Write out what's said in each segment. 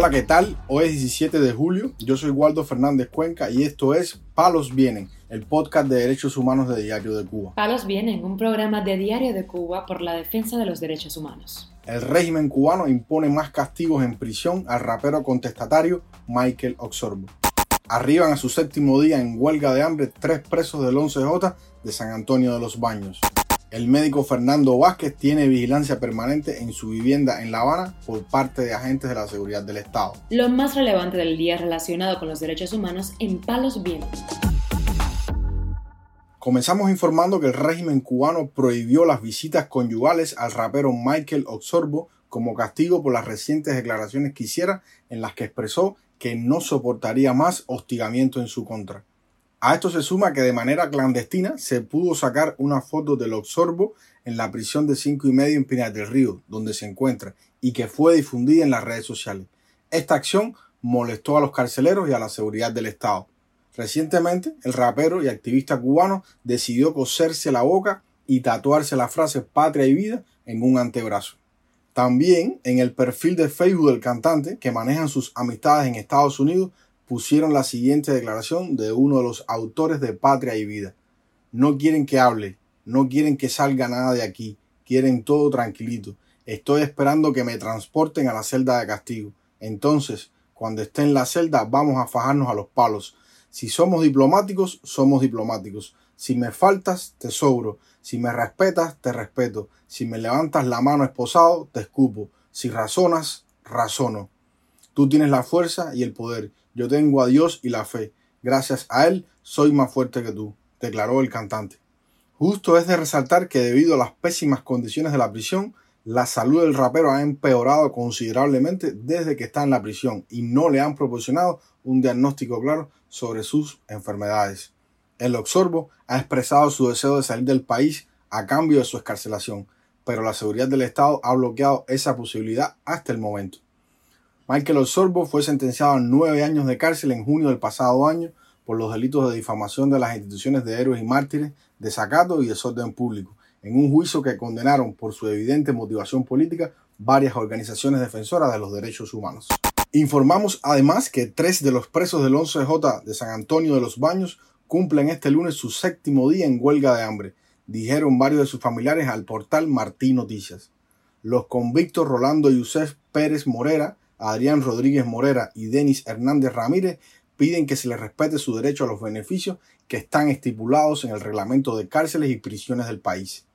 Hola, ¿qué tal? Hoy es 17 de julio, yo soy Waldo Fernández Cuenca y esto es Palos Vienen, el podcast de derechos humanos de Diario de Cuba. Palos Vienen, un programa de Diario de Cuba por la defensa de los derechos humanos. El régimen cubano impone más castigos en prisión al rapero contestatario Michael Oxorbo. Arriban a su séptimo día en huelga de hambre tres presos del 11J de San Antonio de los Baños. El médico Fernando Vázquez tiene vigilancia permanente en su vivienda en La Habana por parte de agentes de la seguridad del Estado. Lo más relevante del día relacionado con los derechos humanos en Palos Vientos. Comenzamos informando que el régimen cubano prohibió las visitas conyugales al rapero Michael Oxorbo como castigo por las recientes declaraciones que hiciera en las que expresó que no soportaría más hostigamiento en su contra. A esto se suma que de manera clandestina se pudo sacar una foto del Oxorbo en la prisión de cinco y medio en Pinar del Río, donde se encuentra, y que fue difundida en las redes sociales. Esta acción molestó a los carceleros y a la seguridad del Estado. Recientemente, el rapero y activista cubano decidió coserse la boca y tatuarse la frase patria y vida en un antebrazo. También en el perfil de Facebook del cantante, que manejan sus amistades en Estados Unidos, pusieron la siguiente declaración de uno de los autores de Patria y Vida. No quieren que hable, no quieren que salga nada de aquí, quieren todo tranquilito. Estoy esperando que me transporten a la celda de castigo. Entonces, cuando esté en la celda, vamos a fajarnos a los palos. Si somos diplomáticos, somos diplomáticos. Si me faltas, te sobro. Si me respetas, te respeto. Si me levantas la mano esposado, te escupo. Si razonas, razono. Tú tienes la fuerza y el poder yo tengo a Dios y la fe. Gracias a Él soy más fuerte que tú, declaró el cantante. Justo es de resaltar que debido a las pésimas condiciones de la prisión, la salud del rapero ha empeorado considerablemente desde que está en la prisión y no le han proporcionado un diagnóstico claro sobre sus enfermedades. El Oxorbo ha expresado su deseo de salir del país a cambio de su escarcelación, pero la seguridad del Estado ha bloqueado esa posibilidad hasta el momento. Michael Osorbo fue sentenciado a nueve años de cárcel en junio del pasado año por los delitos de difamación de las instituciones de héroes y mártires, desacato y desorden público, en un juicio que condenaron por su evidente motivación política varias organizaciones defensoras de los derechos humanos. Informamos además que tres de los presos del 11J de San Antonio de los Baños cumplen este lunes su séptimo día en huelga de hambre, dijeron varios de sus familiares al portal Martín Noticias. Los convictos Rolando Yusef Pérez Morera, Adrián Rodríguez Morera y Denis Hernández Ramírez piden que se les respete su derecho a los beneficios que están estipulados en el reglamento de cárceles y prisiones del país.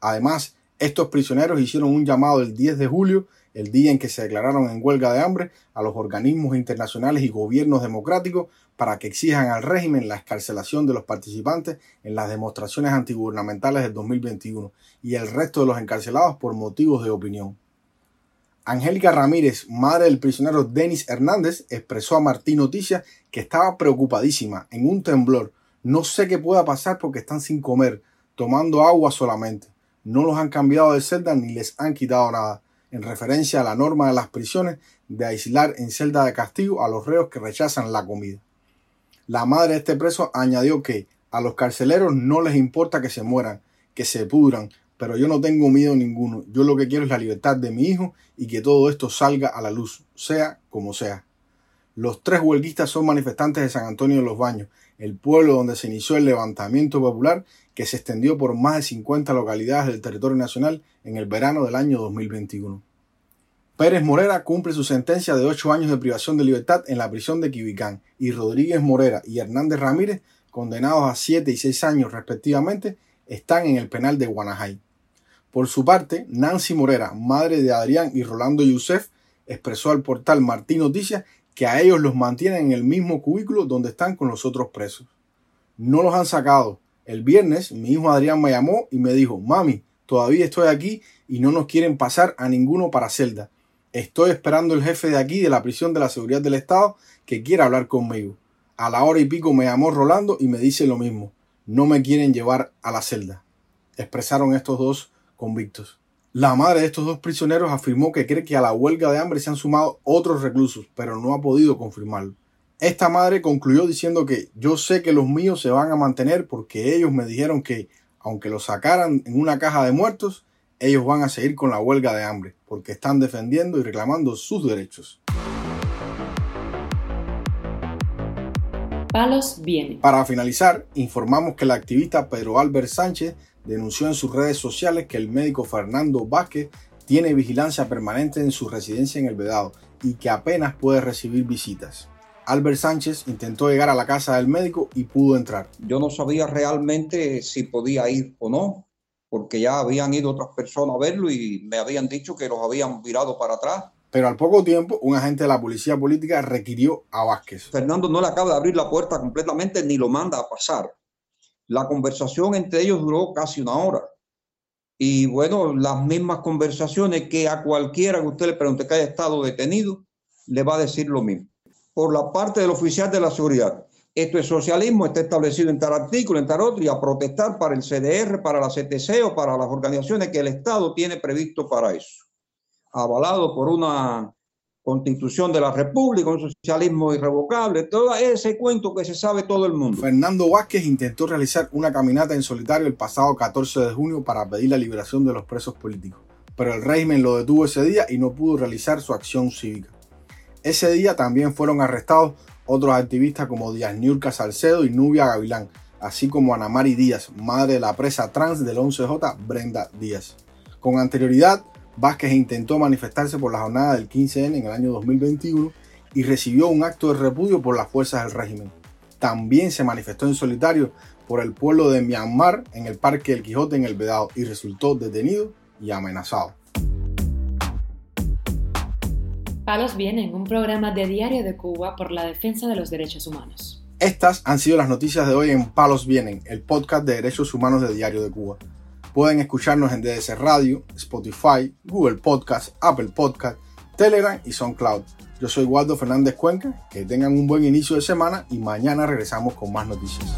Además, estos prisioneros hicieron un llamado el 10 de julio, el día en que se declararon en huelga de hambre, a los organismos internacionales y gobiernos democráticos para que exijan al régimen la escarcelación de los participantes en las demostraciones antigubernamentales del 2021 y el resto de los encarcelados por motivos de opinión. Angélica Ramírez, madre del prisionero Denis Hernández, expresó a Martín Noticias que estaba preocupadísima, en un temblor. No sé qué pueda pasar porque están sin comer, tomando agua solamente. No los han cambiado de celda ni les han quitado nada, en referencia a la norma de las prisiones de aislar en celda de castigo a los reos que rechazan la comida. La madre de este preso añadió que a los carceleros no les importa que se mueran, que se pudran, pero yo no tengo miedo ninguno. Yo lo que quiero es la libertad de mi hijo y que todo esto salga a la luz, sea como sea. Los tres huelguistas son manifestantes de San Antonio de los Baños, el pueblo donde se inició el levantamiento popular que se extendió por más de 50 localidades del territorio nacional en el verano del año 2021. Pérez Morera cumple su sentencia de ocho años de privación de libertad en la prisión de Quibicán y Rodríguez Morera y Hernández Ramírez, condenados a siete y seis años respectivamente, están en el penal de Guanajay. Por su parte, Nancy Morera, madre de Adrián y Rolando Yusef, expresó al portal Martín Noticias que a ellos los mantienen en el mismo cubículo donde están con los otros presos. No los han sacado. El viernes mi hijo Adrián me llamó y me dijo, mami, todavía estoy aquí y no nos quieren pasar a ninguno para celda. Estoy esperando el jefe de aquí de la prisión de la seguridad del Estado que quiera hablar conmigo. A la hora y pico me llamó Rolando y me dice lo mismo. No me quieren llevar a la celda. Expresaron estos dos convictos. La madre de estos dos prisioneros afirmó que cree que a la huelga de hambre se han sumado otros reclusos, pero no ha podido confirmarlo. Esta madre concluyó diciendo que yo sé que los míos se van a mantener porque ellos me dijeron que, aunque los sacaran en una caja de muertos, ellos van a seguir con la huelga de hambre, porque están defendiendo y reclamando sus derechos. Palos viene. Para finalizar, informamos que la activista Pedro Álvaro Sánchez denunció en sus redes sociales que el médico Fernando Vázquez tiene vigilancia permanente en su residencia en el Vedado y que apenas puede recibir visitas. Albert Sánchez intentó llegar a la casa del médico y pudo entrar. Yo no sabía realmente si podía ir o no, porque ya habían ido otras personas a verlo y me habían dicho que los habían virado para atrás. Pero al poco tiempo, un agente de la policía política requirió a Vázquez. Fernando no le acaba de abrir la puerta completamente ni lo manda a pasar. La conversación entre ellos duró casi una hora. Y bueno, las mismas conversaciones que a cualquiera que usted le pregunte que haya estado detenido, le va a decir lo mismo. Por la parte del oficial de la seguridad, esto es socialismo, está establecido en tal artículo, en tal otro, y a protestar para el CDR, para la CTC o para las organizaciones que el Estado tiene previsto para eso. Avalado por una constitución de la República, un socialismo irrevocable, todo ese cuento que se sabe todo el mundo. Fernando Vázquez intentó realizar una caminata en solitario el pasado 14 de junio para pedir la liberación de los presos políticos, pero el régimen lo detuvo ese día y no pudo realizar su acción cívica. Ese día también fueron arrestados otros activistas como Díaz Niurka Salcedo y Nubia Gavilán, así como Ana Mari Díaz, madre de la presa trans del 11J Brenda Díaz. Con anterioridad, Vázquez intentó manifestarse por la jornada del 15N en el año 2021 y recibió un acto de repudio por las fuerzas del régimen. También se manifestó en solitario por el pueblo de Myanmar en el Parque del Quijote en el Vedado y resultó detenido y amenazado. Palos Vienen, un programa de Diario de Cuba por la defensa de los derechos humanos. Estas han sido las noticias de hoy en Palos Vienen, el podcast de derechos humanos de Diario de Cuba. Pueden escucharnos en DDC Radio, Spotify, Google Podcast, Apple Podcast, Telegram y SoundCloud. Yo soy Waldo Fernández Cuenca, que tengan un buen inicio de semana y mañana regresamos con más noticias.